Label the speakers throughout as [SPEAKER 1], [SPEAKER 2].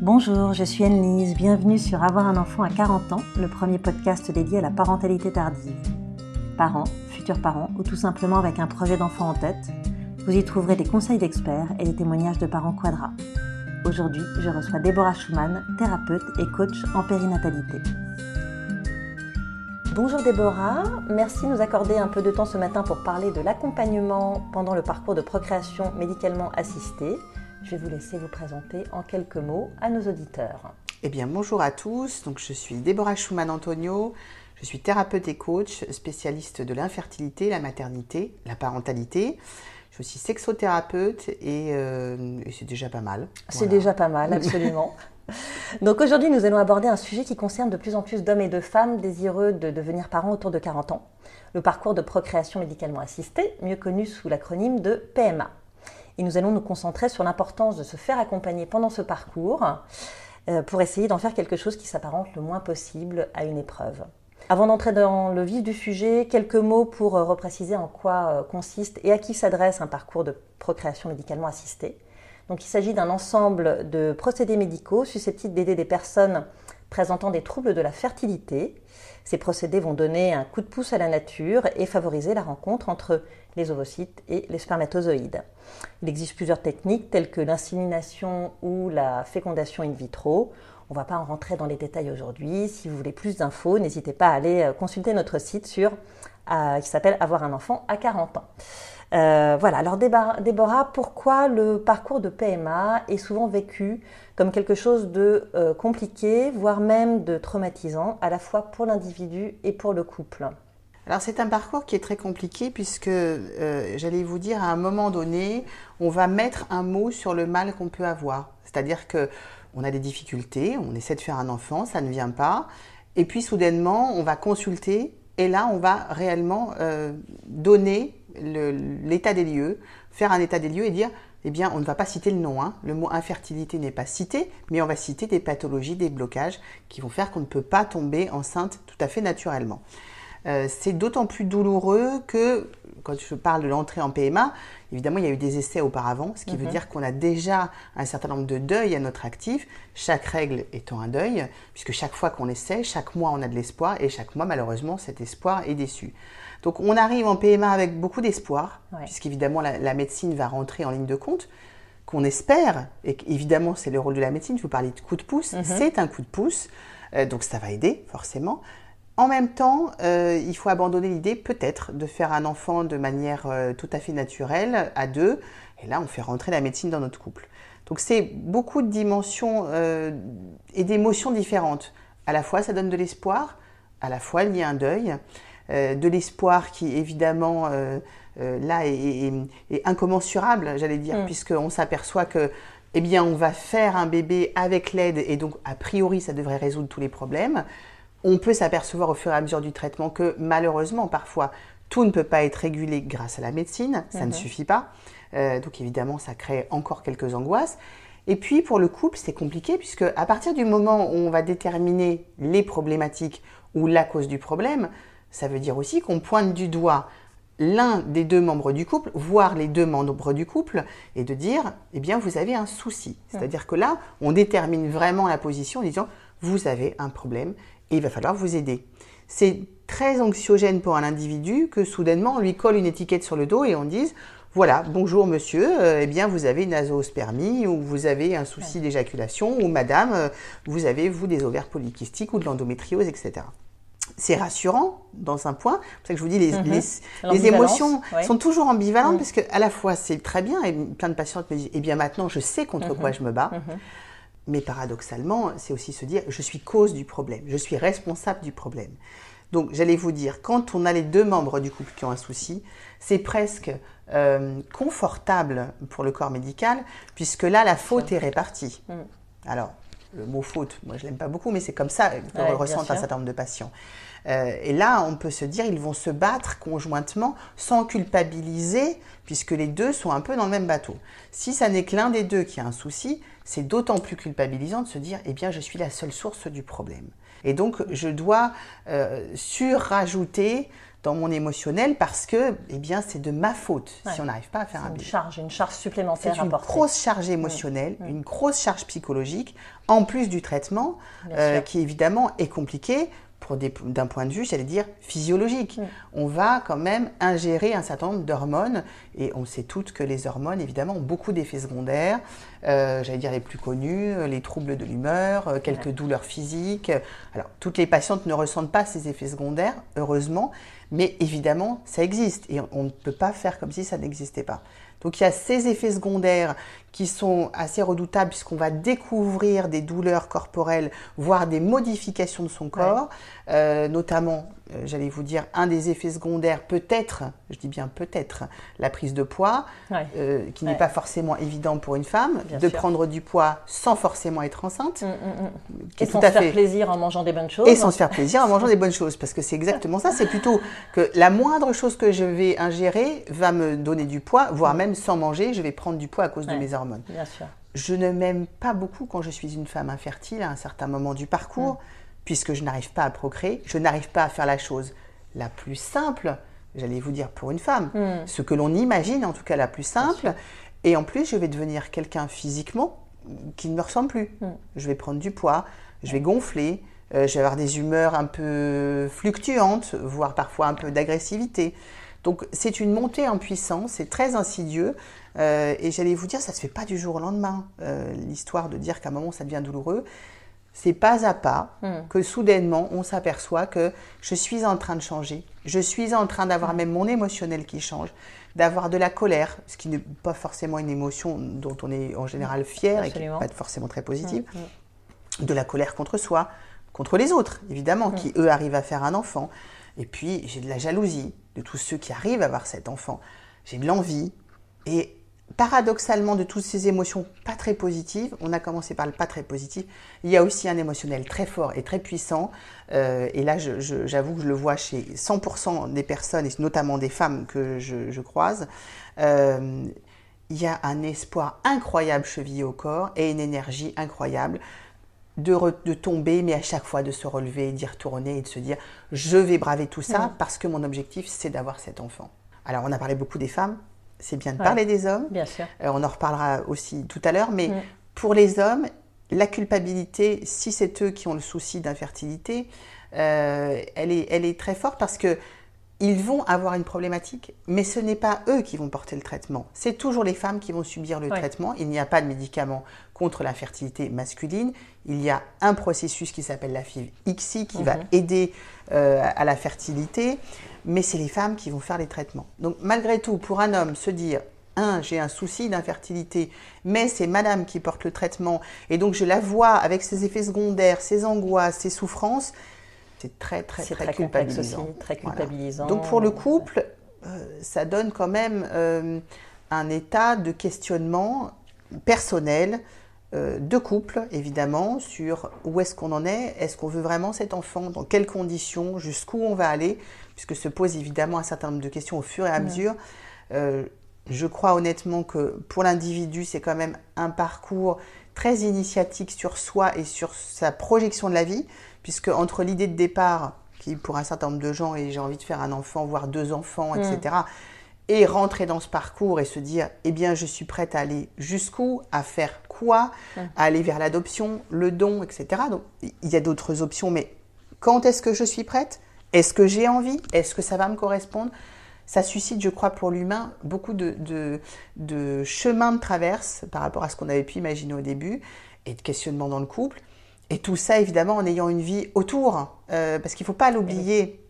[SPEAKER 1] Bonjour, je suis Anne-Lise, bienvenue sur Avoir un enfant à 40 ans, le premier podcast dédié à la parentalité tardive. Parents, futurs parents ou tout simplement avec un projet d'enfant en tête, vous y trouverez des conseils d'experts et des témoignages de parents quadra. Aujourd'hui, je reçois Déborah Schumann, thérapeute et coach en périnatalité. Bonjour Déborah, merci de nous accorder un peu de temps ce matin pour parler de l'accompagnement pendant le parcours de procréation médicalement assistée. Je vais vous laisser vous présenter en quelques mots à nos auditeurs.
[SPEAKER 2] Eh bien, bonjour à tous. Donc, je suis Déborah Schumann-Antonio. Je suis thérapeute et coach, spécialiste de l'infertilité, la maternité, la parentalité. Je suis aussi sexothérapeute et, euh, et c'est déjà pas mal.
[SPEAKER 1] C'est déjà pas mal, absolument. Donc aujourd'hui, nous allons aborder un sujet qui concerne de plus en plus d'hommes et de femmes désireux de devenir parents autour de 40 ans. Le parcours de procréation médicalement assistée, mieux connu sous l'acronyme de PMA. Et nous allons nous concentrer sur l'importance de se faire accompagner pendant ce parcours euh, pour essayer d'en faire quelque chose qui s'apparente le moins possible à une épreuve. Avant d'entrer dans le vif du sujet, quelques mots pour euh, repréciser en quoi euh, consiste et à qui s'adresse un parcours de procréation médicalement assistée. Donc il s'agit d'un ensemble de procédés médicaux susceptibles d'aider des personnes présentant des troubles de la fertilité. Ces procédés vont donner un coup de pouce à la nature et favoriser la rencontre entre les ovocytes et les spermatozoïdes. Il existe plusieurs techniques telles que l'insémination ou la fécondation in vitro. On ne va pas en rentrer dans les détails aujourd'hui. Si vous voulez plus d'infos, n'hésitez pas à aller euh, consulter notre site sur, euh, qui s'appelle Avoir un enfant à 40 ans. Euh, voilà, alors Déborah, pourquoi le parcours de PMA est souvent vécu comme quelque chose de euh, compliqué, voire même de traumatisant, à la fois pour l'individu et pour le couple?
[SPEAKER 2] Alors c'est un parcours qui est très compliqué puisque, euh, j'allais vous dire, à un moment donné, on va mettre un mot sur le mal qu'on peut avoir. C'est-à-dire que on a des difficultés, on essaie de faire un enfant, ça ne vient pas, et puis soudainement, on va consulter, et là, on va réellement donner l'état des lieux, faire un état des lieux et dire, eh bien, on ne va pas citer le nom. Hein. Le mot infertilité n'est pas cité, mais on va citer des pathologies, des blocages qui vont faire qu'on ne peut pas tomber enceinte tout à fait naturellement. Euh, c'est d'autant plus douloureux que, quand je parle de l'entrée en PMA, évidemment, il y a eu des essais auparavant, ce qui veut mhm. dire qu'on a déjà un certain nombre de deuils à notre actif, chaque règle étant un deuil, puisque chaque fois qu'on essaie, chaque mois, on a de l'espoir, et chaque mois, malheureusement, cet espoir est déçu. Donc on arrive en PMA avec beaucoup d'espoir, puisqu'évidemment la, la, médecine va rentrer en ligne de compte, qu'on espère, et évidemment c'est le rôle de la médecine, vous parlez de coup de pouce, mhm. c'est un coup de pouce, euh, donc ça va aider forcément. En même temps, euh, il faut abandonner l'idée peut-être de faire un enfant de manière euh, tout à fait naturelle, à deux, et là on fait rentrer la médecine dans notre couple. Donc c'est beaucoup de dimensions et d'émotions différentes. À la fois ça donne de l'espoir, à la fois il y a un deuil. Euh, de l'espoir qui évidemment euh, euh, là est, incommensurable, j'allais dire, mm. puisqu'on s'aperçoit que eh bien, on va faire un bébé avec l'aide et donc a priori ça devrait résoudre tous les problèmes. On peut s'apercevoir au fur et à mesure du traitement que malheureusement parfois tout ne peut pas être régulé grâce à la médecine, ça ne mm-hmm. suffit pas. donc évidemment ça crée encore quelques angoisses. Et puis pour le couple, c'est compliqué puisque à partir du moment où on va déterminer les problématiques ou la cause du problème, ça veut dire aussi qu'on pointe du doigt l'un des deux membres du couple, voire les deux membres du couple, et de dire, eh bien, vous avez un souci. C'est-à-dire que là, on détermine vraiment la position en disant, vous avez un problème et il va falloir vous aider. C'est très anxiogène pour un individu que soudainement on lui colle une étiquette sur le dos et on dise, voilà, bonjour monsieur, euh, eh bien vous avez une azoospermie ou vous avez un souci d'éjaculation ou madame, euh, vous avez vous des ovaires polykystiques ou de l'endométriose, etc c'est rassurant dans un point. C'est pour ça que je vous dis, les, mhm. les, émotions sont toujours ambivalentes mhm. parce que à la fois c'est très bien et plein de patientes me disent, eh bien maintenant je sais contre quoi mhm. je me bats. Mais paradoxalement, c'est aussi se dire, je suis cause du problème, je suis responsable du problème. Donc j'allais vous dire, quand on a les deux membres du couple qui ont un souci, c'est presque euh, confortable pour le corps médical, puisque là, la faute est répartie. Alors, le mot faute, moi je l'aime pas beaucoup, mais c'est comme ça que ouais, ressentent un certain nombre de patients. Euh, et là, on peut se dire, ils vont se battre conjointement sans culpabiliser, puisque les deux sont un peu dans le même bateau. Si ça n'est que l'un des deux qui a un souci, c'est d'autant plus culpabilisant de se dire, eh bien, je suis la seule source du problème. Et donc, je dois euh, surrajouter dans mon émotionnel parce que, eh bien, c'est de ma faute si on n'arrive pas à faire un
[SPEAKER 1] une
[SPEAKER 2] bébé.
[SPEAKER 1] charge, une charge supplémentaire
[SPEAKER 2] C'est une grosse charge émotionnelle, une grosse charge psychologique, en plus du traitement, euh, qui évidemment est compliqué d'un point de vue, j'allais dire, physiologique.
[SPEAKER 1] Mm.
[SPEAKER 2] On va quand même ingérer un certain nombre d'hormones, et on sait toutes que les hormones, évidemment, ont beaucoup d'effets secondaires. Euh, j'allais dire les plus connus, euh, les troubles de l'humeur, quelques
[SPEAKER 1] Ouais.
[SPEAKER 2] douleurs physiques. Alors, toutes les patientes ne ressentent pas ces effets secondaires, heureusement, mais évidemment, ça existe et on- ne peut pas faire comme si ça n'existait pas. Donc il y a ces effets secondaires qui sont assez redoutables puisqu'on va découvrir des douleurs corporelles, voire des modifications de son corps, Euh, notamment, euh, j'allais vous dire, un des effets secondaires peut-être, je dis bien peut-être, la prise de poids,
[SPEAKER 1] Ouais.
[SPEAKER 2] euh, qui n'est pas forcément évident pour une femme,
[SPEAKER 1] Bien
[SPEAKER 2] de
[SPEAKER 1] sûr.
[SPEAKER 2] prendre du poids sans forcément être enceinte,
[SPEAKER 1] Mm, mm, mm.
[SPEAKER 2] qui
[SPEAKER 1] Et sans
[SPEAKER 2] tout
[SPEAKER 1] se faire
[SPEAKER 2] fait
[SPEAKER 1] plaisir en mangeant des bonnes choses.
[SPEAKER 2] et sans se faire plaisir en mangeant des bonnes choses. Parce que c'est exactement ça. C'est plutôt que la moindre chose que je vais ingérer va me donner du poids, voire même sans manger, je vais prendre du poids à cause
[SPEAKER 1] Ouais.
[SPEAKER 2] de mes hormones.
[SPEAKER 1] Bien sûr.
[SPEAKER 2] Je ne m'aime pas beaucoup quand je suis une femme infertile à un certain moment du parcours,
[SPEAKER 1] Mm.
[SPEAKER 2] puisque je n'arrive pas à procréer, je n'arrive pas à faire la chose la plus simple, j'allais vous dire pour une femme,
[SPEAKER 1] Mm.
[SPEAKER 2] ce que l'on imagine en tout cas la plus simple. Et en plus, je vais devenir quelqu'un physiquement qui ne me ressemble plus.
[SPEAKER 1] Mm.
[SPEAKER 2] Je vais prendre du poids, je vais gonfler, euh, je vais avoir des humeurs un peu fluctuantes, voire parfois un peu d'agressivité. Donc c'est une montée en puissance, c'est très insidieux. euh, et j'allais vous dire, ça se fait pas du jour au lendemain. euh, L'histoire de dire qu'à un moment ça devient douloureux, c'est pas à pas
[SPEAKER 1] Mm.
[SPEAKER 2] que soudainement on s'aperçoit que je suis en train de changer. Je suis en train d'avoir même mon émotionnel qui change, d'avoir de la colère, ce qui n'est pas forcément une émotion dont on est en général fier et qui n'est pas forcément très positive de la colère contre soi, contre les autres, évidemment, qui eux arrivent à faire un enfant. Et puis j'ai de la jalousie de tous ceux qui arrivent à avoir cet enfant. J'ai de l'envie. Et paradoxalement, de toutes ces émotions pas très positives, on a commencé par le pas très positif, il y a aussi un émotionnel très fort et très puissant. Euh, et là, j'avoue que je le vois chez 100% des personnes, et notamment des femmes que je, je croise. Euh, il y a un espoir incroyable chevillé au corps et une énergie incroyable de, re- de tomber, mais à chaque fois de se relever, d'y retourner et de se dire je vais braver tout ça parce que mon objectif c'est d'avoir cet enfant. Alors on a parlé beaucoup des femmes, c'est bien de
[SPEAKER 1] Ouais.
[SPEAKER 2] parler des hommes,
[SPEAKER 1] Bien sûr.
[SPEAKER 2] Euh, on en reparlera aussi tout à l'heure, mais pour les hommes, la culpabilité, si c'est eux qui ont le souci d'infertilité, euh, elle, est, elle est très forte parce que ils vont avoir une problématique, mais ce n'est pas eux qui vont porter le traitement. C'est toujours les femmes qui vont subir le
[SPEAKER 1] Ouais.
[SPEAKER 2] traitement. Il n'y a pas de médicament contre l'infertilité masculine. Il y a un processus qui s'appelle la FIV XI qui va
[SPEAKER 1] Mhm.
[SPEAKER 2] aider euh, à la fertilité, mais c'est les femmes qui vont faire les traitements. Donc malgré tout, pour un homme, se dire un, j'ai un souci d'infertilité, mais c'est madame qui porte le traitement, et donc je la vois avec ses effets secondaires, ses angoisses, ses souffrances, c'est très très très,
[SPEAKER 1] très
[SPEAKER 2] culpabilisant.
[SPEAKER 1] aussi, très
[SPEAKER 2] Voilà.
[SPEAKER 1] culpabilisant.
[SPEAKER 2] Donc pour le couple, euh, ça donne quand même euh, un état de questionnement personnel, euh, de couple évidemment, sur où est-ce qu'on en est, est-ce qu'on veut vraiment cet enfant, dans quelles conditions, jusqu'où on va aller, puisque se pose évidemment un certain nombre de questions au fur et à mesure. Euh, je crois honnêtement que pour l'individu, c'est quand même un parcours très initiatique sur soi et sur sa projection de la vie, puisque entre l'idée de départ, qui pour un certain nombre de gens est j'ai envie de faire un enfant, voire deux enfants, etc., et rentrer dans ce parcours et se dire, eh bien, je suis prête à aller jusqu'où, à faire quoi, à aller vers l'adoption, le don, etc. Donc, il y a d'autres options, mais quand est-ce que je suis prête? Est-ce que j'ai envie? Est-ce que ça va me correspondre? Ça suscite, je crois, pour l'humain beaucoup de, de, de chemins de traverse par rapport à ce qu'on avait pu imaginer au début et de questionnements dans le couple. Et tout ça, évidemment, en ayant une vie autour, euh, parce qu'il ne faut pas l'oublier.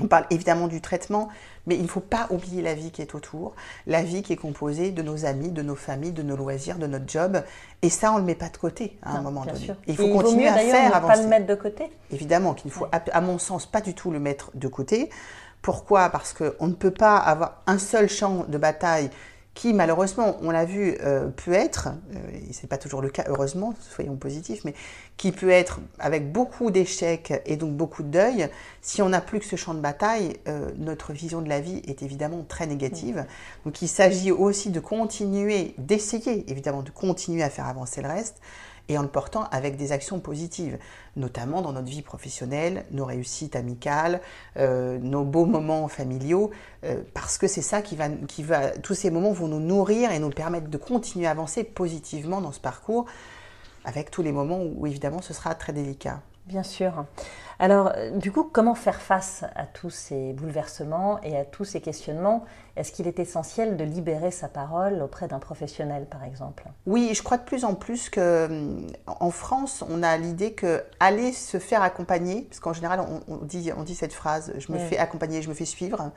[SPEAKER 2] On parle évidemment du traitement, mais il ne faut pas oublier la vie qui est autour, la vie qui est composée de nos amis, de nos familles, de nos loisirs, de notre job. Et ça, on ne le met pas de côté à un
[SPEAKER 1] Non,
[SPEAKER 2] moment donné. Il
[SPEAKER 1] Et
[SPEAKER 2] faut
[SPEAKER 1] vaut
[SPEAKER 2] continuer
[SPEAKER 1] mieux,
[SPEAKER 2] à faire
[SPEAKER 1] ne
[SPEAKER 2] avancer
[SPEAKER 1] pas le mettre de côté.
[SPEAKER 2] évidemment qu'il ne faut, à, à mon sens, pas du tout le mettre de côté. Pourquoi? Parce qu'on ne peut pas avoir un seul champ de bataille qui, malheureusement, on l'a vu, euh, peut être, euh, et ce n'est pas toujours le cas, heureusement, soyons positifs, mais qui peut être avec beaucoup d'échecs et donc beaucoup de deuil. Si on n'a plus que ce champ de bataille, euh, notre vision de la vie est évidemment très négative. Donc il s'agit aussi de continuer, d'essayer évidemment de continuer à faire avancer le reste et en le portant avec des actions positives, notamment dans notre vie professionnelle, nos réussites amicales, euh, nos beaux moments familiaux, euh, parce que c'est ça qui va, qui va, tous ces moments vont nous nourrir et nous permettre de continuer à avancer positivement dans ce parcours, avec tous les moments où évidemment ce sera très délicat.
[SPEAKER 1] Bien sûr. Alors, euh, du coup, comment faire face à tous ces bouleversements et à tous ces questionnements? Est-ce qu'il est essentiel de libérer sa parole auprès d'un professionnel, par exemple?
[SPEAKER 2] Oui, je crois de plus en plus que euh, en France, on a l'idée que aller se faire accompagner, parce qu'en général, on, dit, on dit cette phrase je me fais accompagner, je me fais suivre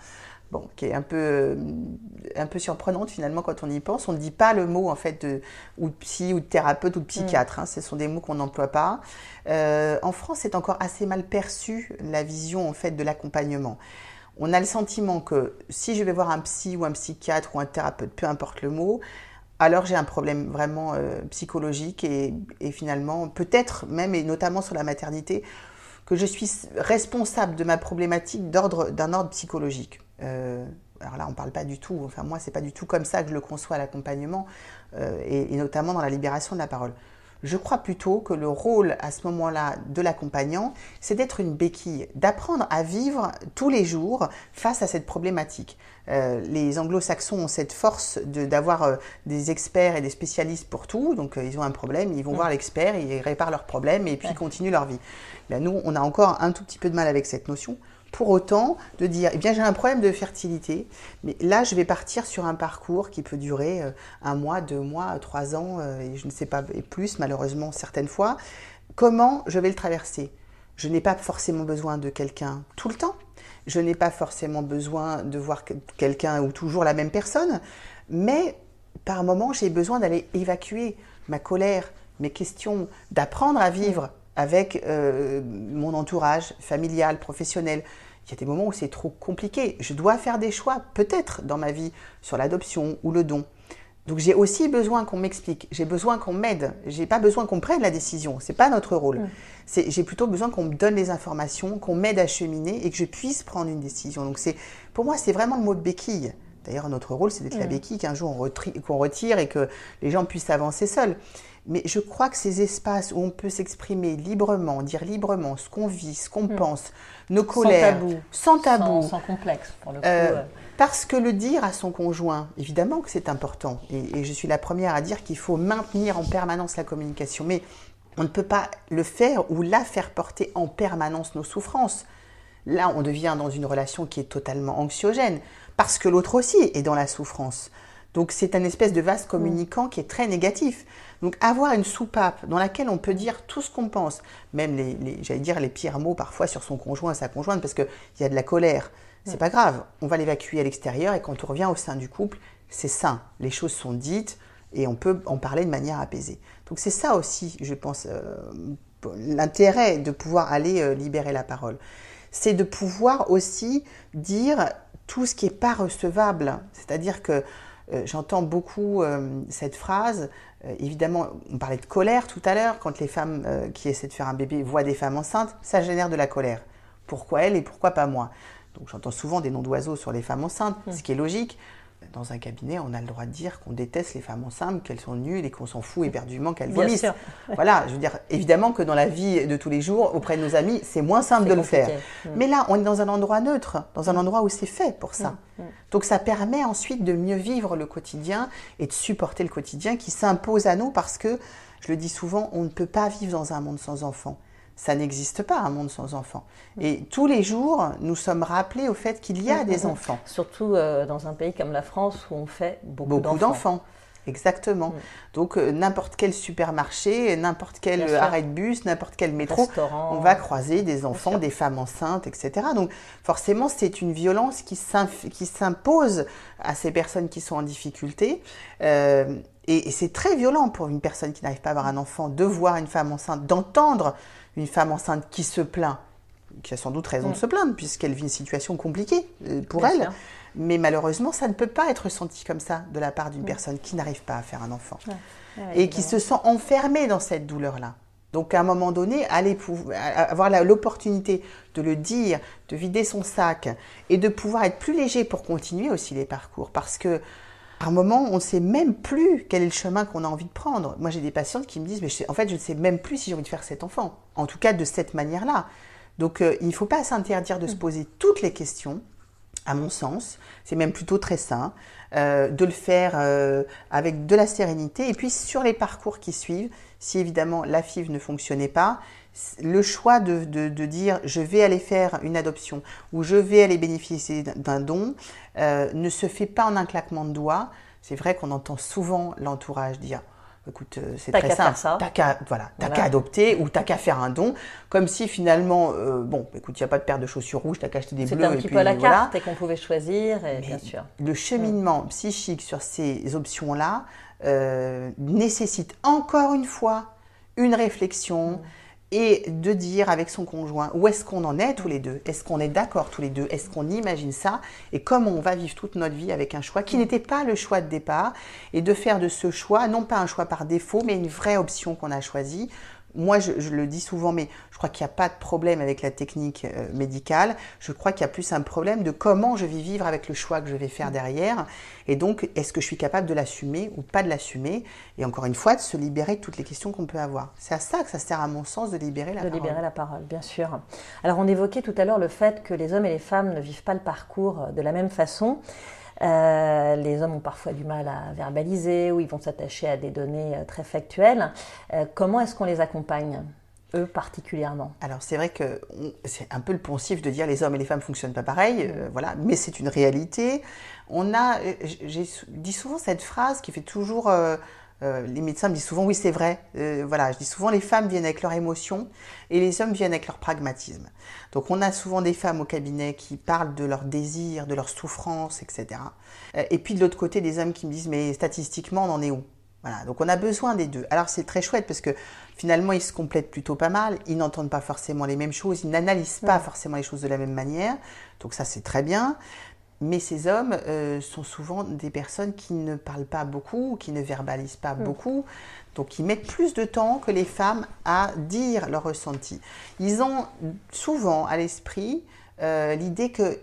[SPEAKER 2] bon, qui est un peu, euh, un peu surprenante finalement quand on y pense. On ne dit pas le mot en fait de ou psy ou de thérapeute ou de psychiatre. Hein. ce sont des mots qu'on n'emploie pas. Euh, en France, c'est encore assez mal perçu la vision en fait de l'accompagnement. On a le sentiment que si je vais voir un psy ou un psychiatre ou un thérapeute, peu importe le mot, alors j'ai un problème vraiment euh, psychologique et, et finalement peut-être même et notamment sur la maternité que je suis responsable de ma problématique d'ordre d'un ordre psychologique. Euh, alors là, on ne parle pas du tout, enfin moi, c'est pas du tout comme ça que je le conçois l'accompagnement, euh, et, notamment dans la libération de la parole. Je crois plutôt que le rôle à ce moment-là de l'accompagnant, c'est d'être une béquille, d'apprendre à vivre tous les jours face à cette problématique. Euh, les anglo-saxons ont cette force d'avoir des experts et des spécialistes pour tout, donc ils ont un problème, ils vont voir l'expert, ils réparent leur problème et puis ils continuent leur vie. Là, nous, on a encore un tout petit peu de mal avec cette notion pour autant de dire, eh bien j'ai un problème de fertilité, mais là je vais partir sur un parcours qui peut durer euh, un mois, deux mois, trois ans, euh, et je ne sais pas, et plus malheureusement certaines fois. Comment je vais le traverser? Je n'ai pas forcément besoin de quelqu'un tout le temps, je n'ai pas forcément besoin de voir quelqu'un ou toujours la même personne, mais par moment j'ai besoin d'aller évacuer ma colère, mes questions, d'apprendre à vivre avec euh, mon entourage familial, professionnel. Il y a des moments où c'est trop compliqué. Je dois faire des choix, peut-être dans ma vie, sur l'adoption ou le don. Donc j'ai aussi besoin qu'on m'explique, j'ai besoin qu'on m'aide, j'ai pas besoin qu'on prenne la décision, c'est pas notre rôle. J'ai plutôt besoin qu'on me donne les informations, qu'on m'aide à cheminer et que je puisse prendre une décision. Donc c'est, pour moi, c'est vraiment le mot de béquille. D'ailleurs, notre rôle, c'est d'être la béquille qu'un jour on retire et que les gens puissent avancer seuls. Mais je crois que ces espaces où on peut s'exprimer librement, dire librement ce qu'on vit, ce qu'on hmm. pense, nos colères,
[SPEAKER 1] sans tabou, sans, complexe pour le coup. Euh,
[SPEAKER 2] parce que le dire à son conjoint, évidemment que c'est important. Et, je suis la première à dire qu'il faut maintenir en permanence la communication. Mais on ne peut pas le faire ou la faire porter en permanence nos souffrances. Là, on devient dans une relation qui est totalement anxiogène, parce que l'autre aussi est dans la souffrance. Donc c'est un espèce de vase communicant qui est très négatif. Donc avoir une soupape dans laquelle on peut dire tout ce qu'on pense, même les, j'allais dire les pires mots parfois sur son conjoint, sa conjointe, parce qu'il y a de la colère. C'est pas grave, on va l'évacuer à l'extérieur et quand on revient au sein du couple, c'est sain. Les choses sont dites et on peut en parler de manière apaisée. Donc c'est ça aussi, je pense, euh, l'intérêt de pouvoir aller euh, libérer la parole. C'est de pouvoir aussi dire tout ce qui n'est pas recevable. C'est-à-dire que j'entends beaucoup euh, cette phrase. Euh, évidemment, on parlait de colère tout à l'heure. Quand les femmes qui essaient de faire un bébé voient des femmes enceintes, ça génère de la colère. Pourquoi elle et pourquoi pas moi? Donc j'entends souvent des noms d'oiseaux sur les femmes enceintes, mmh. ce qui est logique dans un cabinet, on a le droit de dire qu'on déteste les femmes enceintes, qu'elles sont nulles et qu'on s'en fout éperdument qu'elles vomissent. Voilà, je veux dire, évidemment que dans la vie de tous les jours, auprès de nos amis, c'est moins simple de le faire. Mm. Mais là, on est dans un endroit neutre, dans un endroit où c'est fait pour ça. Mm. Mm. Donc ça permet ensuite de mieux vivre le quotidien et de supporter le quotidien qui s'impose à nous parce que, je le dis souvent, on ne peut pas vivre dans un monde sans enfants ça n'existe pas un monde sans enfants. Et tous les jours, nous sommes rappelés au fait qu'il y a des enfants.
[SPEAKER 1] Surtout euh, dans un pays comme la France où on fait beaucoup, beaucoup
[SPEAKER 2] d'enfants. Exactement. Mm. Donc euh, n'importe quel supermarché, n'importe quel arrêt de bus, n'importe quel métro, on va croiser des enfants, des femmes enceintes, etc. Donc forcément, c'est une violence qui s'impose à ces personnes qui sont en difficulté. Euh, et, et c'est très violent pour une personne qui n'arrive pas à avoir un enfant de voir une femme enceinte, d'entendre une femme enceinte qui se plaint, qui a sans doute raison de mm. se plaindre, puisqu'elle vit une situation compliquée euh, pour elle. Mais malheureusement, ça ne peut pas être senti comme ça de la part d'une mm. personne qui n'arrive pas à faire un enfant. et qui se sent enfermée dans cette douleur-là. Donc à un moment donné, aller avoir l'opportunité de le dire, de vider son sac et de pouvoir être plus léger pour continuer aussi les parcours. Parce que par moment, on ne sait même plus quel est le chemin qu'on a envie de prendre. Moi, j'ai des patientes qui me disent, mais en fait, je ne sais même plus si j'ai envie de faire cet enfant. En tout cas, de cette manière-là. Donc, euh, il ne faut pas s'interdire de se poser toutes les questions, à mon sens. C'est même plutôt très sain euh, de le faire euh, avec de la sérénité. Et puis, sur les parcours qui suivent, si évidemment la FIV ne fonctionnait pas, le choix de, de, dire je vais aller faire une adoption ou je vais aller bénéficier d'un don ne se fait pas en un claquement de doigts. C'est vrai qu'on entend souvent l'entourage dire écoute, euh, c'est très simple. T'as qu'à voilà, qu'à adopter ou t'as qu'à faire un don, comme si finalement, euh, bon, écoute, il n'y a pas de paire de chaussures rouges, t'as qu'à acheter des bleus.
[SPEAKER 1] C'était un petit peu à la carte et qu'on pouvait choisir, bien sûr.
[SPEAKER 2] Le cheminement psychique sur ces options-là euh, nécessite encore une fois une réflexion. Mm et de dire avec son conjoint où est-ce qu'on en est tous les deux, est-ce qu'on est, d'accord tous les deux, est-ce qu'on imagine ça? Et comment on va vivre toute notre vie avec un choix qui n'était pas le choix de départ. Et de faire de ce choix non pas un choix par défaut mais une vraie option qu'on a choisie moi, je, le dis souvent, mais je crois qu'il n'y a pas de problème avec la technique euh, médicale. Je crois qu'il y a plus un problème de comment je vais vivre avec le choix que je vais faire derrière. Et donc, est-ce que je suis capable de l'assumer ou pas de l'assumer? Et encore une fois, de se libérer de toutes les questions qu'on peut avoir. C'est à ça que ça sert, à mon sens, de libérer la parole.
[SPEAKER 1] De libérer la parole, bien sûr. Alors, on évoquait tout à l'heure le fait que les hommes et les femmes ne vivent pas le parcours de la même façon. Euh, les hommes ont parfois du mal à verbaliser ou ils vont s'attacher à des données euh, très factuelles. Euh, comment est-ce qu'on les accompagne eux particulièrement?
[SPEAKER 2] Alors c'est vrai que c'est un peu le poncif de dire les hommes et les femmes fonctionnent pas pareil, mm. voilà, mais c'est une réalité. On a, j'ai dit souvent cette phrase qui fait toujours euh, les médecins me disent souvent oui c'est vrai. Euh, voilà, je dis souvent les femmes viennent avec leurs émotions et les hommes viennent avec leur pragmatisme. Donc on a souvent des femmes au cabinet qui parlent de leurs désirs, de leurs souffrances, etc. Euh, et puis de l'autre côté des hommes qui me disent mais statistiquement on en est où? Voilà, donc on a besoin des deux. Alors c'est très chouette parce que finalement ils se complètent plutôt pas mal, ils n'entendent pas forcément les mêmes choses, ils n'analysent pas forcément les choses de la même manière, donc ça c'est très bien. Mais ces hommes euh, sont souvent des personnes qui ne parlent pas beaucoup, qui ne verbalisent pas mm. beaucoup, donc ils mettent plus de temps que les femmes à dire leur ressenti. Ils ont souvent à l'esprit euh, l'idée que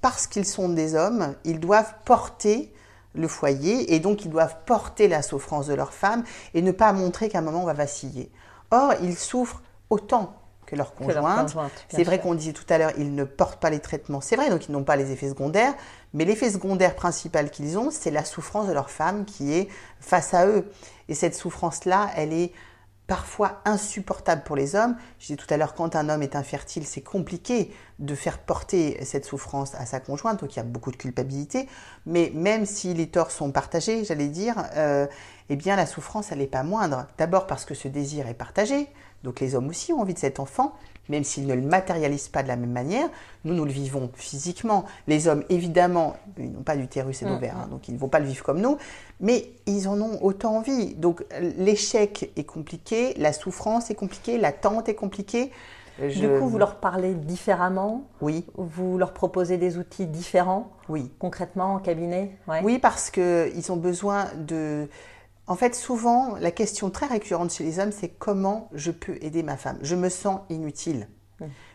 [SPEAKER 2] parce qu'ils sont des hommes, ils doivent porter le foyer et donc ils doivent porter la souffrance de leur femme et ne pas montrer qu'à un moment on va vaciller. Or, ils souffrent autant que leur conjointe. c'est vrai qu'on disait tout à l'heure, ils ne portent pas les traitements. C'est vrai, donc ils n'ont pas les effets secondaires. Mais l'effet secondaire principal qu'ils ont, c'est la souffrance de leur femme qui est face à eux. Et cette souffrance-là, elle est parfois insupportable pour les hommes. Je disais tout à l'heure, quand un homme est infertile, c'est compliqué de faire porter cette souffrance à sa conjointe, donc il y a beaucoup de culpabilité. Mais même si les torts sont partagés, j'allais dire, euh, eh bien la souffrance, elle n'est pas moindre. D'abord parce que ce désir est partagé, donc les hommes aussi ont envie de cet enfant, même s'ils ne le matérialisent pas de la même manière. Nous, nous le vivons physiquement. Les hommes, évidemment, ils n'ont pas d'utérus et d'ovaire, mm, hein, mm. donc ils ne vont pas le vivre comme nous, mais ils en ont autant envie. Donc l'échec est compliqué, la souffrance est compliquée, l'attente est compliquée.
[SPEAKER 1] Du coup, vous leur parlez différemment?
[SPEAKER 2] Oui.
[SPEAKER 1] Vous leur proposez des outils différents?
[SPEAKER 2] Oui.
[SPEAKER 1] Concrètement, en cabinet?
[SPEAKER 2] Oui, parce qu'ils ont besoin de en fait, souvent, la question très récurrente chez les hommes, c'est comment je peux aider ma femme? Je me sens inutile.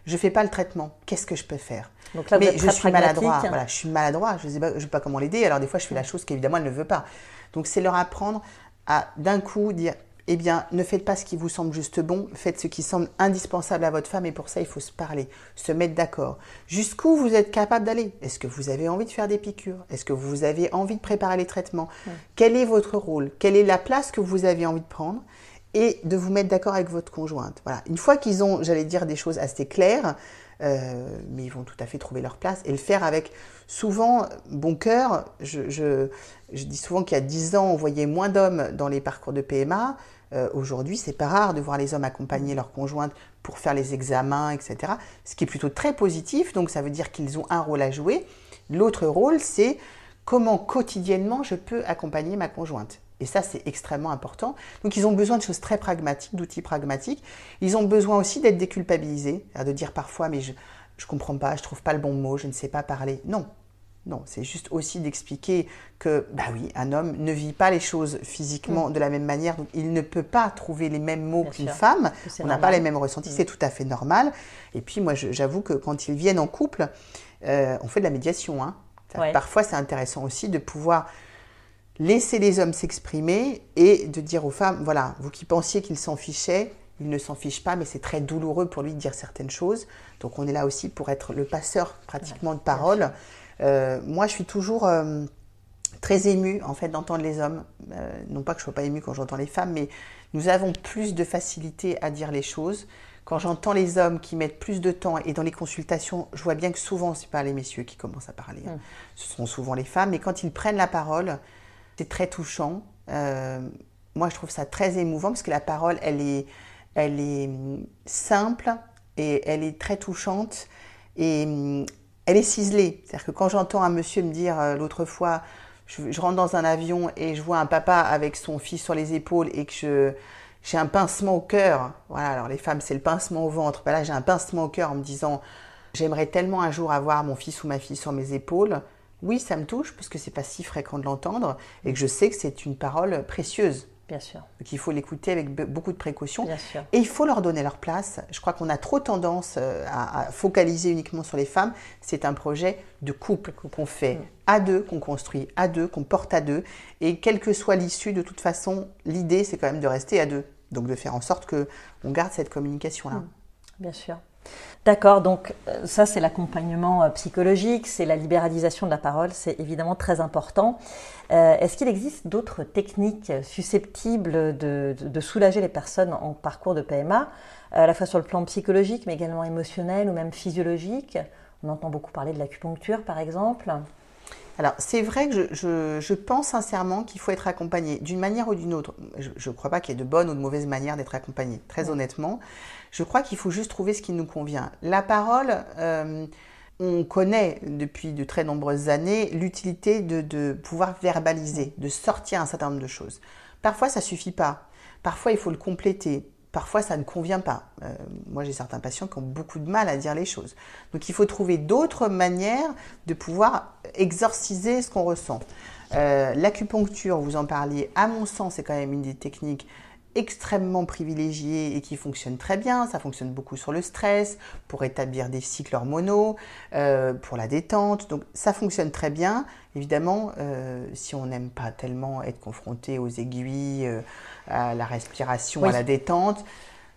[SPEAKER 2] Je ne fais pas le traitement. Qu'est-ce que je peux faire?
[SPEAKER 1] Donc là, Mais je suis maladroit.
[SPEAKER 2] Voilà, je suis maladroit. Je ne sais, pas, sais pas comment l'aider. Alors des fois, je fais la chose qu'évidemment elle ne veut pas. Donc c'est leur apprendre à d'un coup dire eh bien, ne faites pas ce qui vous semble juste bon, faites ce qui semble indispensable à votre femme et pour ça, il faut se parler, se mettre d'accord. Jusqu'où vous êtes capable d'aller? Est-ce que vous avez envie de faire des piqûres? Est-ce que vous avez envie de préparer les traitements? Quel est votre rôle? Quelle est la place que vous avez envie de prendre? Et de vous mettre d'accord avec votre conjointe. Voilà. Une fois qu'ils ont, j'allais dire, des choses assez claires, euh, mais ils vont tout à fait trouver leur place et le faire avec souvent bon cœur. Je, dis souvent qu'il y a 10 ans, on voyait moins d'hommes dans les parcours de PMA. Euh, Aujourd'hui, c'est pas rare de voir les hommes accompagner leurs conjointes pour faire les examens, etc. Ce qui est plutôt très positif, donc ça veut dire qu'ils ont un rôle à jouer. L'autre rôle, c'est comment quotidiennement je peux accompagner ma conjointe. Et ça, c'est extrêmement important. Donc, ils ont besoin de choses très pragmatiques, d'outils pragmatiques. Ils ont besoin aussi d'être déculpabilisés, de dire parfois, mais je ne comprends pas, je trouve pas le bon mot, je ne sais pas parler. Non, non, c'est juste aussi d'expliquer que, bah oui, un homme ne vit pas les choses physiquement mm. de la même manière, donc il ne peut pas trouver les mêmes mots qu'une femme. On n'a pas les mêmes ressentis, mm. c'est tout à fait normal. Et puis moi, j'avoue que quand ils viennent en couple, euh, on fait de la médiation. Hein. Parfois, c'est intéressant aussi de pouvoir laisser les hommes s'exprimer et de dire aux femmes, voilà, vous qui pensiez qu'ils s'en fichaient, ils ne s'en fichent pas, mais c'est très douloureux pour lui de dire certaines choses. Donc on est là aussi pour être le passeur pratiquement de parole. Euh, moi, je suis toujours euh, très émue en fait d'entendre les hommes. Euh, non pas que je sois pas émue quand j'entends les femmes, mais nous avons plus de facilité à dire les choses. Quand j'entends les hommes qui mettent plus de temps et dans les consultations, je vois bien que souvent c'est pas les messieurs qui commencent à parler, hein. mm. ce sont souvent les femmes. Mais quand ils prennent la parole, c'est très touchant. moi, je trouve ça très émouvant parce que la parole, elle est, elle est hum, simple et elle est très touchante et hum, elle est ciselée. C'est-à-dire que quand j'entends un monsieur me dire euh, l'autre fois, je, rentre dans un avion et je vois un papa avec son fils sur les épaules et que j'ai un pincement au cœur. Voilà, alors les femmes, c'est le pincement au ventre. Ben là, j'ai un pincement au cœur en me disant, j'aimerais tellement un jour avoir mon fils ou ma fille sur mes épaules. Oui, ça me touche parce que c'est pas si fréquent de l'entendre et que je sais que c'est une parole précieuse.
[SPEAKER 1] Bien sûr.
[SPEAKER 2] Donc il faut l'écouter avec beaucoup de précaution. Et il faut leur donner leur place. Je crois qu'on a trop tendance euh, à, focaliser uniquement sur les femmes. C'est un projet de couple qu'on fait mm. à deux, qu'on construit à deux, qu'on porte à deux. Et quelle que soit l'issue, de toute façon, l'idée, c'est quand même de rester à deux. Donc de faire en sorte qu'on garde cette communication-là. Mm.
[SPEAKER 1] Bien sûr. D'accord, donc euh, ça c'est l'accompagnement euh, psychologique, c'est la libéralisation de la parole, c'est évidemment très important. Euh, est-ce qu'il existe d'autres techniques susceptibles de, soulager les personnes en parcours de PMA, à la fois sur le plan psychologique mais également émotionnel ou même physiologique? On entend beaucoup parler de l'acupuncture par exemple.
[SPEAKER 2] Alors, c'est vrai que je, pense sincèrement qu'il faut être accompagné d'une manière ou d'une autre. Je ne crois pas qu'il y ait de bonnes ou de mauvaises manières d'être accompagné, très honnêtement. Je crois qu'il faut juste trouver ce qui nous convient. La parole, euh, on connaît depuis de très nombreuses années l'utilité de, pouvoir verbaliser, de sortir un certain nombre de choses. Parfois, ça suffit pas. Parfois, il faut le compléter. Parfois, ça ne convient pas. Euh, moi, j'ai certains patients qui ont beaucoup de mal à dire les choses. Donc, il faut trouver d'autres manières de pouvoir exorciser ce qu'on ressent. Euh, l'acupuncture, vous en parliez, à mon sens, c'est quand même une des techniques extrêmement privilégié et qui fonctionne très bien. Ça fonctionne beaucoup sur le stress, pour établir des cycles hormonaux, euh, pour la détente. Donc ça fonctionne très bien. Évidemment, euh, si on n'aime pas tellement être confronté aux aiguilles, euh, à la respiration, à la détente,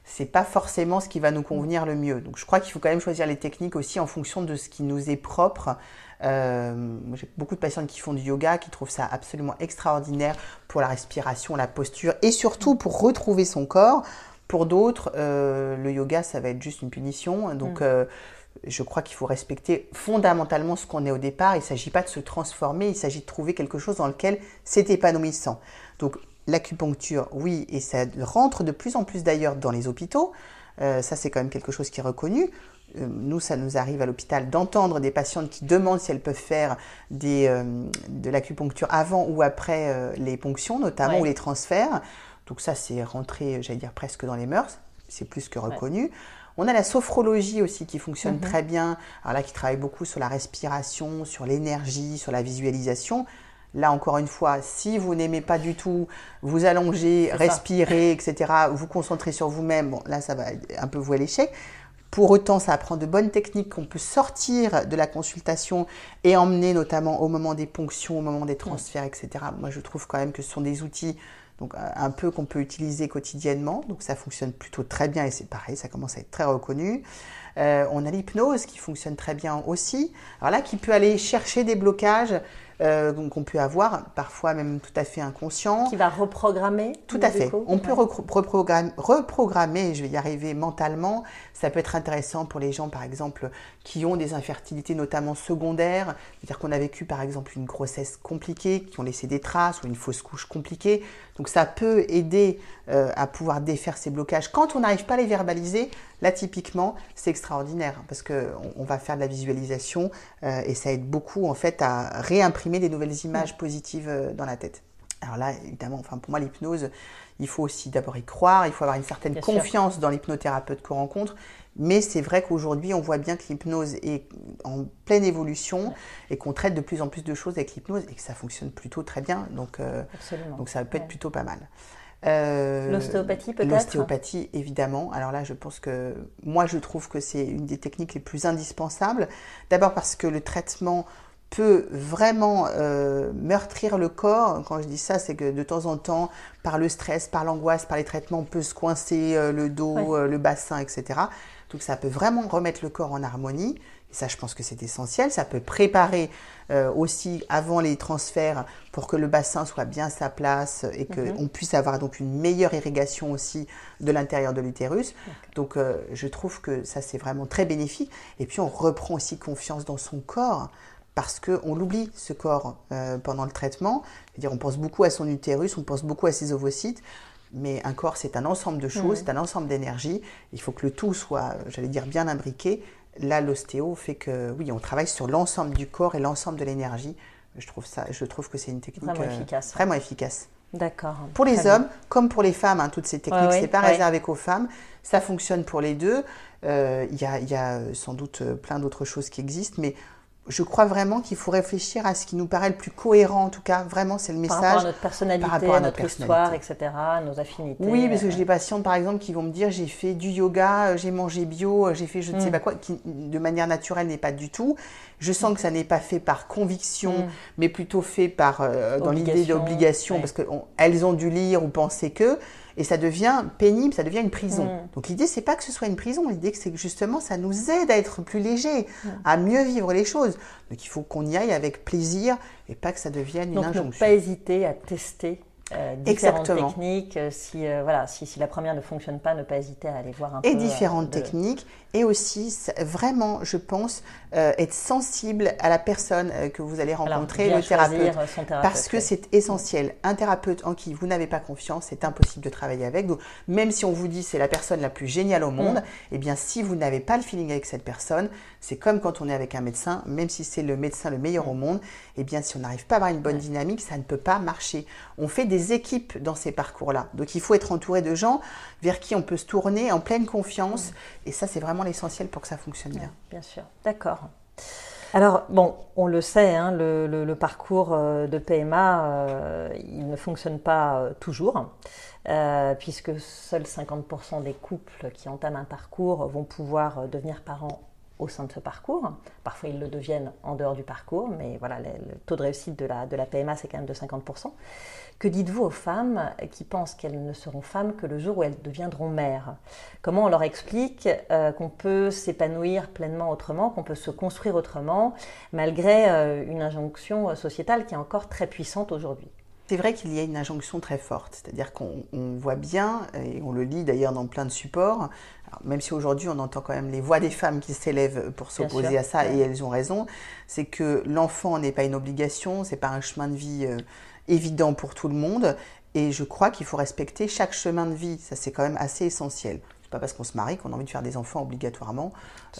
[SPEAKER 2] c'est pas forcément ce qui va nous convenir le mieux. Donc je crois qu'il faut quand même choisir les techniques aussi en fonction de ce qui nous est propre euh, j'ai beaucoup de patientes qui font du yoga, qui trouvent ça absolument extraordinaire pour la respiration, la posture et surtout pour retrouver son corps. Pour d'autres, euh, le yoga, ça va être juste une punition. Donc, mm. euh, je crois qu'il faut respecter fondamentalement ce qu'on est au départ. Il ne s'agit pas de se transformer, il s'agit de trouver quelque chose dans lequel c'est épanouissant. Donc, l'acupuncture, oui, et ça rentre de plus en plus d'ailleurs dans les hôpitaux. ça, c'est quand même quelque chose qui est reconnu. Euh, nous, ça nous arrive à l'hôpital d'entendre des patientes qui demandent si elles peuvent faire euh, de l'acupuncture avant ou après euh, les ponctions, notamment, ou les transferts. Donc ça, c'est rentré, j'allais dire, presque dans les mœurs. C'est plus que reconnu. On a la sophrologie aussi qui fonctionne mhm. très bien. Alors là, qui travaille beaucoup sur la respiration, sur l'énergie, sur la visualisation. Là, encore une fois, si vous n'aimez pas du tout vous allonger, respirer, etc., vous concentrer sur vous-même, bon, là, ça va un peu vous à l'échec. Pour autant, ça apprend de bonnes techniques qu'on peut sortir de la consultation et emmener notamment au moment des ponctions, au moment des transferts, etc. Moi, je trouve quand même que ce sont des outils donc un peu qu'on peut utiliser quotidiennement. Donc ça fonctionne plutôt très bien et c'est pareil, ça commence à être très reconnu. Euh, on a l'hypnose qui fonctionne très bien aussi. Alors là, qui peut aller chercher des blocages euh, qu'on peut avoir, parfois même tout à fait inconscient.
[SPEAKER 1] Qui va reprogrammer
[SPEAKER 2] Tout à fait. On peut reprogrammer, reprogrammer, je vais y arriver mentalement. Ça peut être intéressant pour les gens, par exemple, qui ont des infertilités, notamment secondaires, c'est-à-dire qu'on a vécu, par exemple, une grossesse compliquée, qui ont laissé des traces ou une fausse couche compliquée. Donc ça peut aider euh, à pouvoir défaire ces blocages. Quand on n'arrive pas à les verbaliser, là, typiquement, c'est extraordinaire parce qu'on on va faire de la visualisation euh, et ça aide beaucoup, en fait, à réimprimer des nouvelles images positives euh, dans la tête. Alors là, évidemment, enfin pour moi, l'hypnose, il faut aussi d'abord y croire, il faut avoir une certaine confiance dans l'hypnothérapeute qu'on rencontre. Mais c'est vrai qu'aujourd'hui, on voit bien que l'hypnose est en pleine évolution et qu'on traite de plus en plus de choses avec l'hypnose et que ça fonctionne plutôt très bien. Donc, euh, donc ça peut être plutôt pas mal.
[SPEAKER 1] Euh, l'ostéopathie peut-être
[SPEAKER 2] L'ostéopathie, évidemment. Alors là, je pense que moi, je trouve que c'est une des techniques les plus indispensables. D'abord parce que le traitement peut vraiment euh, meurtrir le corps. Quand je dis ça, c'est que de temps en temps, par le stress, par l'angoisse, par les traitements, on peut se coincer euh, le dos, euh, le bassin, etc. Donc ça peut vraiment remettre le corps en harmonie. Et ça, je pense que c'est essentiel. Ça peut préparer aussi avant les transferts pour que le bassin soit bien à sa place et qu'on mhm. puisse avoir donc une meilleure irrigation aussi de l'intérieur de l'utérus. Donc je trouve que ça, c'est vraiment très bénéfique. Et puis on reprend aussi confiance dans son corps parce qu'on l'oublie, ce corps, euh, pendant le traitement. -dire, on pense beaucoup à son utérus, on pense beaucoup à ses ovocytes, mais un corps, c'est un ensemble de choses, c'est un ensemble d'énergie. Il faut que le tout soit, j'allais dire, bien imbriqué. Là, l'ostéo fait que, oui, on travaille sur l'ensemble du corps et l'ensemble de l'énergie. Je trouve, ça, je trouve que c'est une technique
[SPEAKER 1] vraiment euh, efficace.
[SPEAKER 2] Vraiment efficace.
[SPEAKER 1] D'accord.
[SPEAKER 2] Pour les hommes, comme pour les femmes, hein, toutes ces techniques, ce c'est pas réservé qu'aux femmes. Ça fonctionne pour les deux. Euh, il y, a, y, a, sans doute plein d'autres choses qui existent, mais je crois vraiment qu'il faut réfléchir à ce qui nous paraît le plus cohérent, en tout cas, vraiment, c'est le message. Par
[SPEAKER 1] rapport à notre personnalité, par rapport à notre, histoire, etc., nos affinités.
[SPEAKER 2] Oui, parce que j'ai des patientes, par exemple, qui vont me dire j'ai fait du yoga, euh, j'ai mangé bio, euh, j'ai fait je ne sais mm. pas quoi, qui de manière naturelle n'est pas du tout. Je sens que ça n'est pas fait par conviction, mm. mais plutôt fait par euh, dans l'idée d'obligation, parce qu'elles ont dû lire ou penser que et ça devient pénible, ça devient une prison. Mm. Donc l'idée c'est pas que ce soit une prison, l'idée c'est que justement ça nous aide à être plus léger, mm. à mieux vivre les choses. Donc il faut qu'on y aille avec plaisir et pas que ça devienne une injonction.
[SPEAKER 1] Donc ne pas hésiter à tester euh, différentes techniques. Euh, si, euh, voilà, si, si, la première ne fonctionne pas, ne pas hésiter à aller voir un
[SPEAKER 2] et peu. Et différentes techniques. Et aussi, vraiment, je pense, être sensible à la personne que vous allez rencontrer, le thérapeute. parce que c'est essentiel. Un thérapeute en qui vous n'avez pas confiance, c'est impossible de travailler avec. Donc, même si on vous dit c'est la personne la plus géniale au monde, mm. eh bien, si vous n'avez pas le feeling avec cette personne, c'est comme quand on est avec un médecin, même si c'est le médecin le meilleur au monde, eh bien, si on n'arrive pas à avoir une bonne dynamique, ça ne peut pas marcher. On fait des équipes dans ces parcours-là. Donc, il faut être entouré de gens vers qui on peut se tourner en pleine confiance. Et ça, c'est vraiment l'essentiel pour que ça fonctionne bien.
[SPEAKER 1] Bien sûr. D'accord. Alors, bon, on le sait, hein, le, parcours euh, de PMA, euh, il ne fonctionne pas euh, toujours, puisque seuls 50% des couples qui entament un parcours vont pouvoir devenir parents au sein de ce parcours. Parfois, ils le deviennent en dehors du parcours, mais voilà, le, taux de réussite de la, de la PMA, c'est quand même de 50%. Que dites-vous aux femmes qui pensent qu'elles ne seront femmes que le jour où elles deviendront mères? Comment on leur explique euh, qu'on peut s'épanouir pleinement autrement, qu'on peut se construire autrement, malgré euh, une injonction sociétale qui est encore très puissante aujourd'hui?
[SPEAKER 2] C'est vrai qu'il y a une injonction très forte, c'est-à-dire qu'on voit bien, et on le lit d'ailleurs dans plein de supports, même si aujourd'hui on entend quand même les voix des femmes qui s'élèvent pour s'opposer à ça, et elles ont raison, c'est que l'enfant n'est pas une obligation, c'est pas un chemin de vie euh, évident pour tout le monde, et je crois qu'il faut respecter chaque chemin de vie, ça c'est quand même assez essentiel. C'est pas parce qu'on se marie qu'on a envie de faire des enfants obligatoirement.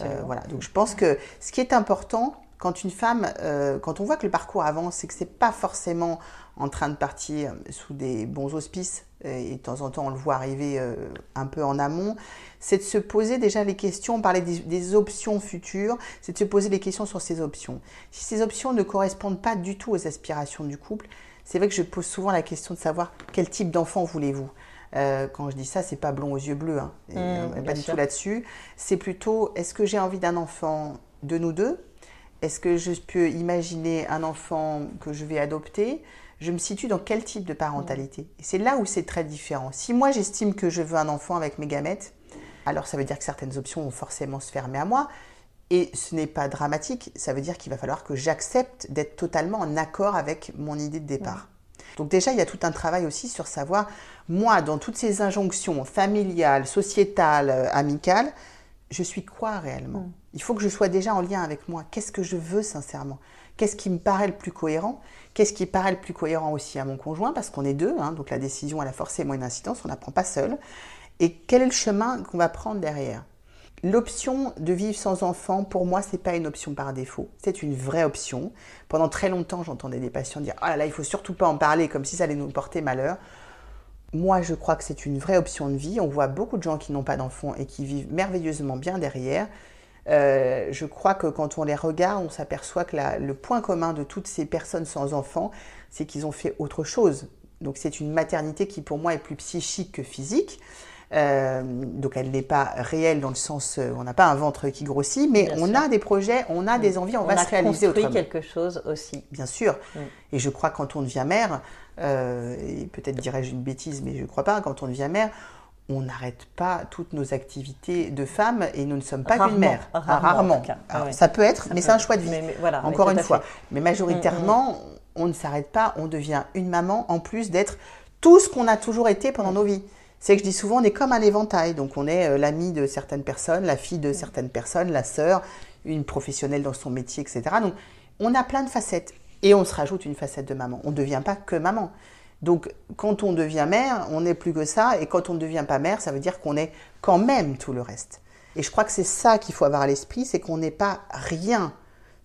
[SPEAKER 2] Euh, voilà. Donc je pense que ce qui est important, quand une femme, euh, quand on voit que le parcours avance, c'est que c'est pas forcément en train de partir sous des bons auspices, et de temps en temps on le voit arriver euh, un peu en amont, c'est de se poser déjà les questions, on parlait des, options futures, c'est de se poser les questions sur ces options. Si ces options ne correspondent pas du tout aux aspirations du couple, c'est vrai que je pose souvent la question de savoir quel type d'enfant voulez-vous. Euh, quand je dis ça, c'est pas blond aux yeux bleus, hein, mmh, pas du tout là-dessus. C'est plutôt, est-ce que j'ai envie d'un enfant de nous deux? Est-ce que je peux imaginer un enfant que je vais adopter? Je me situe dans quel type de parentalité Et c'est là où c'est très différent. Si moi j'estime que je veux un enfant avec mes gamètes, alors ça veut dire que certaines options vont forcément se fermer à moi. Et ce n'est pas dramatique, ça veut dire qu'il va falloir que j'accepte d'être totalement en accord avec mon idée de départ. Donc déjà, il y a tout un travail aussi sur savoir, moi, dans toutes ces injonctions familiales, sociétales, euh, amicales, je suis quoi réellement? Il faut que je sois déjà en lien avec moi. Qu'est-ce que je veux sincèrement? Qu'est-ce qui me paraît le plus cohérent? Qu'est-ce qui paraît le plus cohérent aussi à mon conjoint Parce qu'on est deux, hein, donc la décision elle a forcément une incidence, on n'apprend pas seul. Et quel est le chemin qu'on va prendre derrière? L'option de vivre sans enfant, pour moi, c'est pas une option par défaut. C'est une vraie option. Pendant très longtemps, j'entendais des patients dire "Ah là là, il faut surtout pas en parler, comme si ça allait nous porter malheur." Moi, je crois que c'est une vraie option de vie. On voit beaucoup de gens qui n'ont pas d'enfants et qui vivent merveilleusement bien derrière. Euh, je crois que quand on les regarde, on s'aperçoit que le point commun de toutes ces personnes sans enfants, c'est qu'ils ont fait autre chose. Donc c'est une maternité qui pour moi est plus psychique que physique. Euh, donc elle n'est pas réelle dans le sens, euh, on n'a pas un ventre qui grossit, mais on a des projets, on a des envies, on, va se réaliser autrement.
[SPEAKER 1] quelque chose aussi.
[SPEAKER 2] Bien sûr. Et je crois que quand on devient mère, euh, et peut-être dirais-je une bêtise, mais je ne crois pas, quand on devient mère, on n'arrête pas toutes nos activités de femme et nous ne sommes pas qu'une mère.
[SPEAKER 1] Rarement.
[SPEAKER 2] Ah, ça peut être, mais c'est un choix de vie. voilà, Encore une fois. Mais majoritairement, mm, mm. on ne s'arrête pas, on devient une maman en plus d'être tout ce qu'on a toujours été pendant nos vies c'est que je dis souvent, on est comme un éventail. Donc, on est euh, l'ami de certaines personnes, la fille de mm. certaines personnes, la sœur, une professionnelle dans son métier, etc. Donc, on a plein de facettes. Et on se rajoute une facette de maman. On ne devient pas que maman. Donc, quand on devient mère, on n'est plus que ça. Et quand on ne devient pas mère, ça veut dire qu'on est quand même tout le reste. Et je crois que c'est ça qu'il faut avoir à l'esprit, c'est qu'on n'est pas rien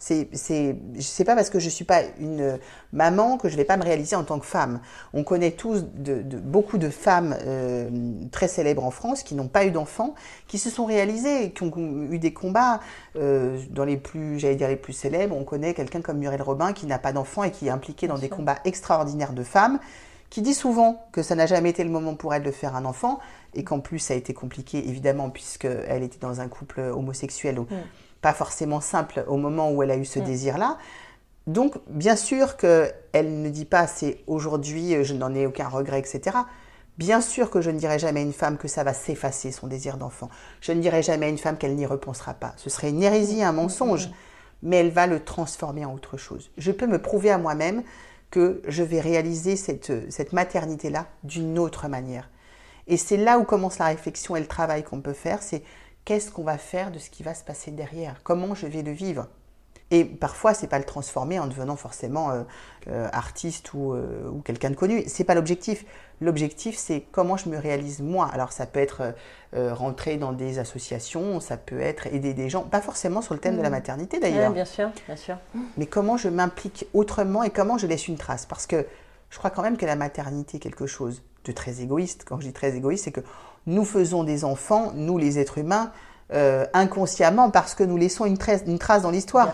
[SPEAKER 2] c'est, c'est, pas parce que je suis pas une maman que je vais pas me réaliser en tant que femme. On connaît tous de, beaucoup de femmes euh, très célèbres en France qui n'ont pas eu d'enfants, qui se sont réalisées, qui ont eu des combats euh, dans les plus, j'allais dire les plus célèbres. On connaît quelqu'un comme Muriel Robin qui n'a pas d'enfant et qui est impliquée dans des combats extraordinaires de femmes, qui dit souvent que ça n'a jamais été le moment pour elle de faire un enfant et qu'en plus ça a été compliqué évidemment puisqu'elle était dans un couple homosexuel. Donc, mm pas forcément simple au moment où elle a eu ce mm. désir-là. Donc, bien sûr qu'elle ne dit pas c'est aujourd'hui, je n'en ai aucun regret, etc. Bien sûr que je ne dirai jamais à une femme que ça va s'effacer son désir d'enfant. Je ne dirai jamais à une femme qu'elle n'y repensera pas. Ce serait une hérésie, un mensonge, mais elle va le transformer en autre chose. Je peux me prouver à moi-même que je vais réaliser cette, maternité-là d'une autre manière. Et c'est là où commence la réflexion et le travail qu'on peut faire, c'est qu'est-ce qu'on va faire de ce qui va se passer derrière? Comment je vais le vivre? Et parfois, c'est pas le transformer en devenant forcément euh, euh, artiste ou, euh, ou quelqu'un de connu. C'est pas l'objectif. L'objectif, c'est comment je me réalise moi. Alors, ça peut être rentrer dans des associations, ça peut être aider des gens, pas forcément sur le thème de la mmh. maternité d'ailleurs.
[SPEAKER 1] bien sûr, bien sûr.
[SPEAKER 2] Mais comment je m'implique autrement et comment je laisse une trace? Parce que je crois quand même que la maternité est quelque chose de très égoïste. Quand je dis très égoïste, c'est que nous faisons des enfants, nous les êtres humains, euh, inconsciemment parce que nous laissons une, trace, une trace dans l'histoire.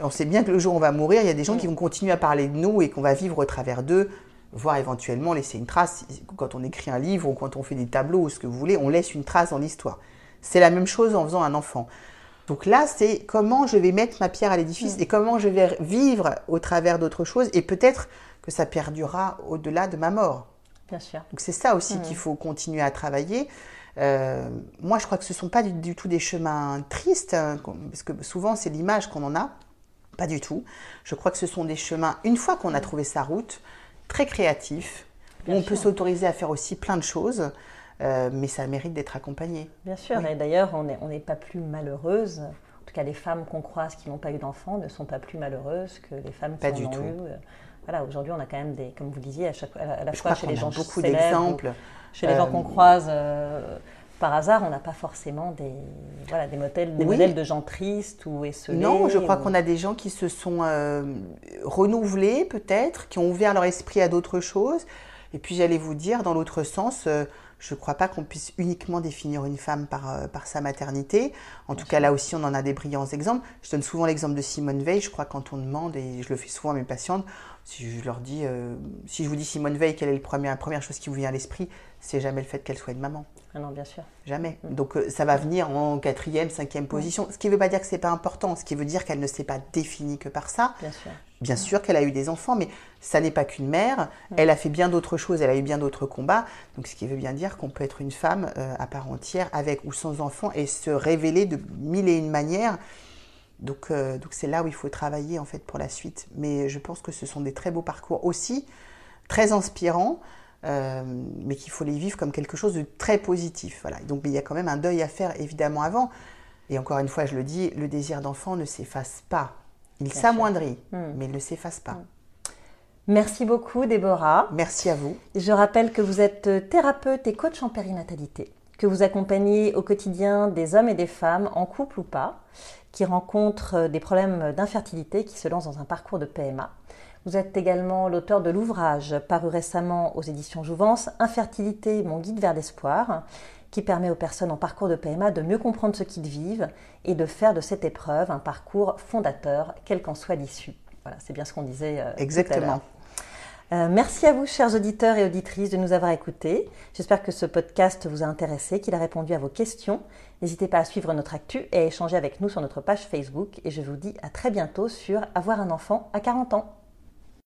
[SPEAKER 2] On sait bien que le jour où on va mourir, il y a des gens qui vont continuer à parler de nous et qu'on va vivre au travers d'eux, voire éventuellement laisser une trace. Quand on écrit un livre ou quand on fait des tableaux ou ce que vous voulez, on laisse une trace dans l'histoire. C'est la même chose en faisant un enfant. Donc là, c'est comment je vais mettre ma pierre à l'édifice et comment je vais vivre au travers d'autres choses et peut-être que ça perdurera au-delà de ma mort.
[SPEAKER 1] Bien sûr.
[SPEAKER 2] Donc c'est ça aussi qu'il faut continuer à travailler. Euh, moi, je crois que ce ne sont pas du, tout des chemins tristes, hein, parce que souvent c'est l'image qu'on en a. Pas du tout. Je crois que ce sont des chemins, une fois qu'on a trouvé sa route, très créatifs, où on peut s'autoriser à faire aussi plein de choses. Euh, mais ça mérite d'être accompagné.
[SPEAKER 1] Bien sûr, et d'ailleurs, on n'est pas plus malheureuse. En tout cas, les femmes qu'on croise qui n'ont pas eu d'enfants ne sont pas plus malheureuses que les femmes qui en ont eu. Voilà, aujourd'hui, on a quand même des, comme vous disiez, à, chaque, à la fois chez les gens beaucoup d'exemples. Chez les gens qu'on euh, croise euh, par hasard, on n'a pas forcément des, voilà, des, modèles, des modèles de gens tristes ou esselés.
[SPEAKER 2] Non, je crois qu'on a des gens qui se sont euh, renouvelés peut-être, qui ont ouvert leur esprit à d'autres choses. Et puis j'allais vous dire, dans l'autre sens, je ne crois pas qu'on puisse uniquement définir une femme par, par sa maternité. En tout cas, là aussi, on en a des brillants exemples. Je donne souvent l'exemple de Simone Veil. Je crois quand on demande, et je le fais souvent à mes patientes, si je leur dis, si je vous dis Simone Veil, quelle est le premier, la première chose qui vous vient à l'esprit c'est jamais le fait qu'elle soit une maman.
[SPEAKER 1] Ah non, bien sûr.
[SPEAKER 2] Jamais. Mm. Donc euh, ça va venir en quatrième, cinquième position. Ce qui ne veut pas dire que c'est pas important. Ce qui veut dire qu'elle ne s'est pas définie que par ça.
[SPEAKER 1] Bien sûr.
[SPEAKER 2] Bien sûr qu'elle a eu des enfants, mais ça n'est pas qu'une mère. Mm. Elle a fait bien d'autres choses. Elle a eu bien d'autres combats. Donc ce qui veut bien dire qu'on peut être une femme euh, à part entière, avec ou sans enfants, et se révéler de mille et une manières. Donc euh, donc c'est là où il faut travailler en fait pour la suite. Mais je pense que ce sont des très beaux parcours aussi, très inspirants. Euh, mais qu'il faut les vivre comme quelque chose de très positif. Voilà. Donc il y a quand même un deuil à faire évidemment avant. Et encore une fois, je le dis, le désir d'enfant ne s'efface pas. Il s'amoindrit, hmm. mais il ne s'efface pas. Hmm.
[SPEAKER 1] Merci beaucoup, Déborah.
[SPEAKER 2] Merci à vous.
[SPEAKER 1] Je rappelle que vous êtes thérapeute et coach en périnatalité, que vous accompagnez au quotidien des hommes et des femmes, en couple ou pas, qui rencontrent des problèmes d'infertilité, qui se lancent dans un parcours de PMA. Vous êtes également l'auteur de l'ouvrage paru récemment aux éditions Jouvence, Infertilité, mon guide vers l'espoir, qui permet aux personnes en parcours de PMA de mieux comprendre ce qu'ils vivent et de faire de cette épreuve un parcours fondateur, quel qu'en soit l'issue. Voilà, c'est bien ce qu'on disait.
[SPEAKER 2] Euh, Exactement.
[SPEAKER 1] Euh, merci à vous, chers auditeurs et auditrices, de nous avoir écoutés. J'espère que ce podcast vous a intéressé, qu'il a répondu à vos questions. N'hésitez pas à suivre notre actu et à échanger avec nous sur notre page Facebook. Et je vous dis à très bientôt sur Avoir un enfant à 40 ans.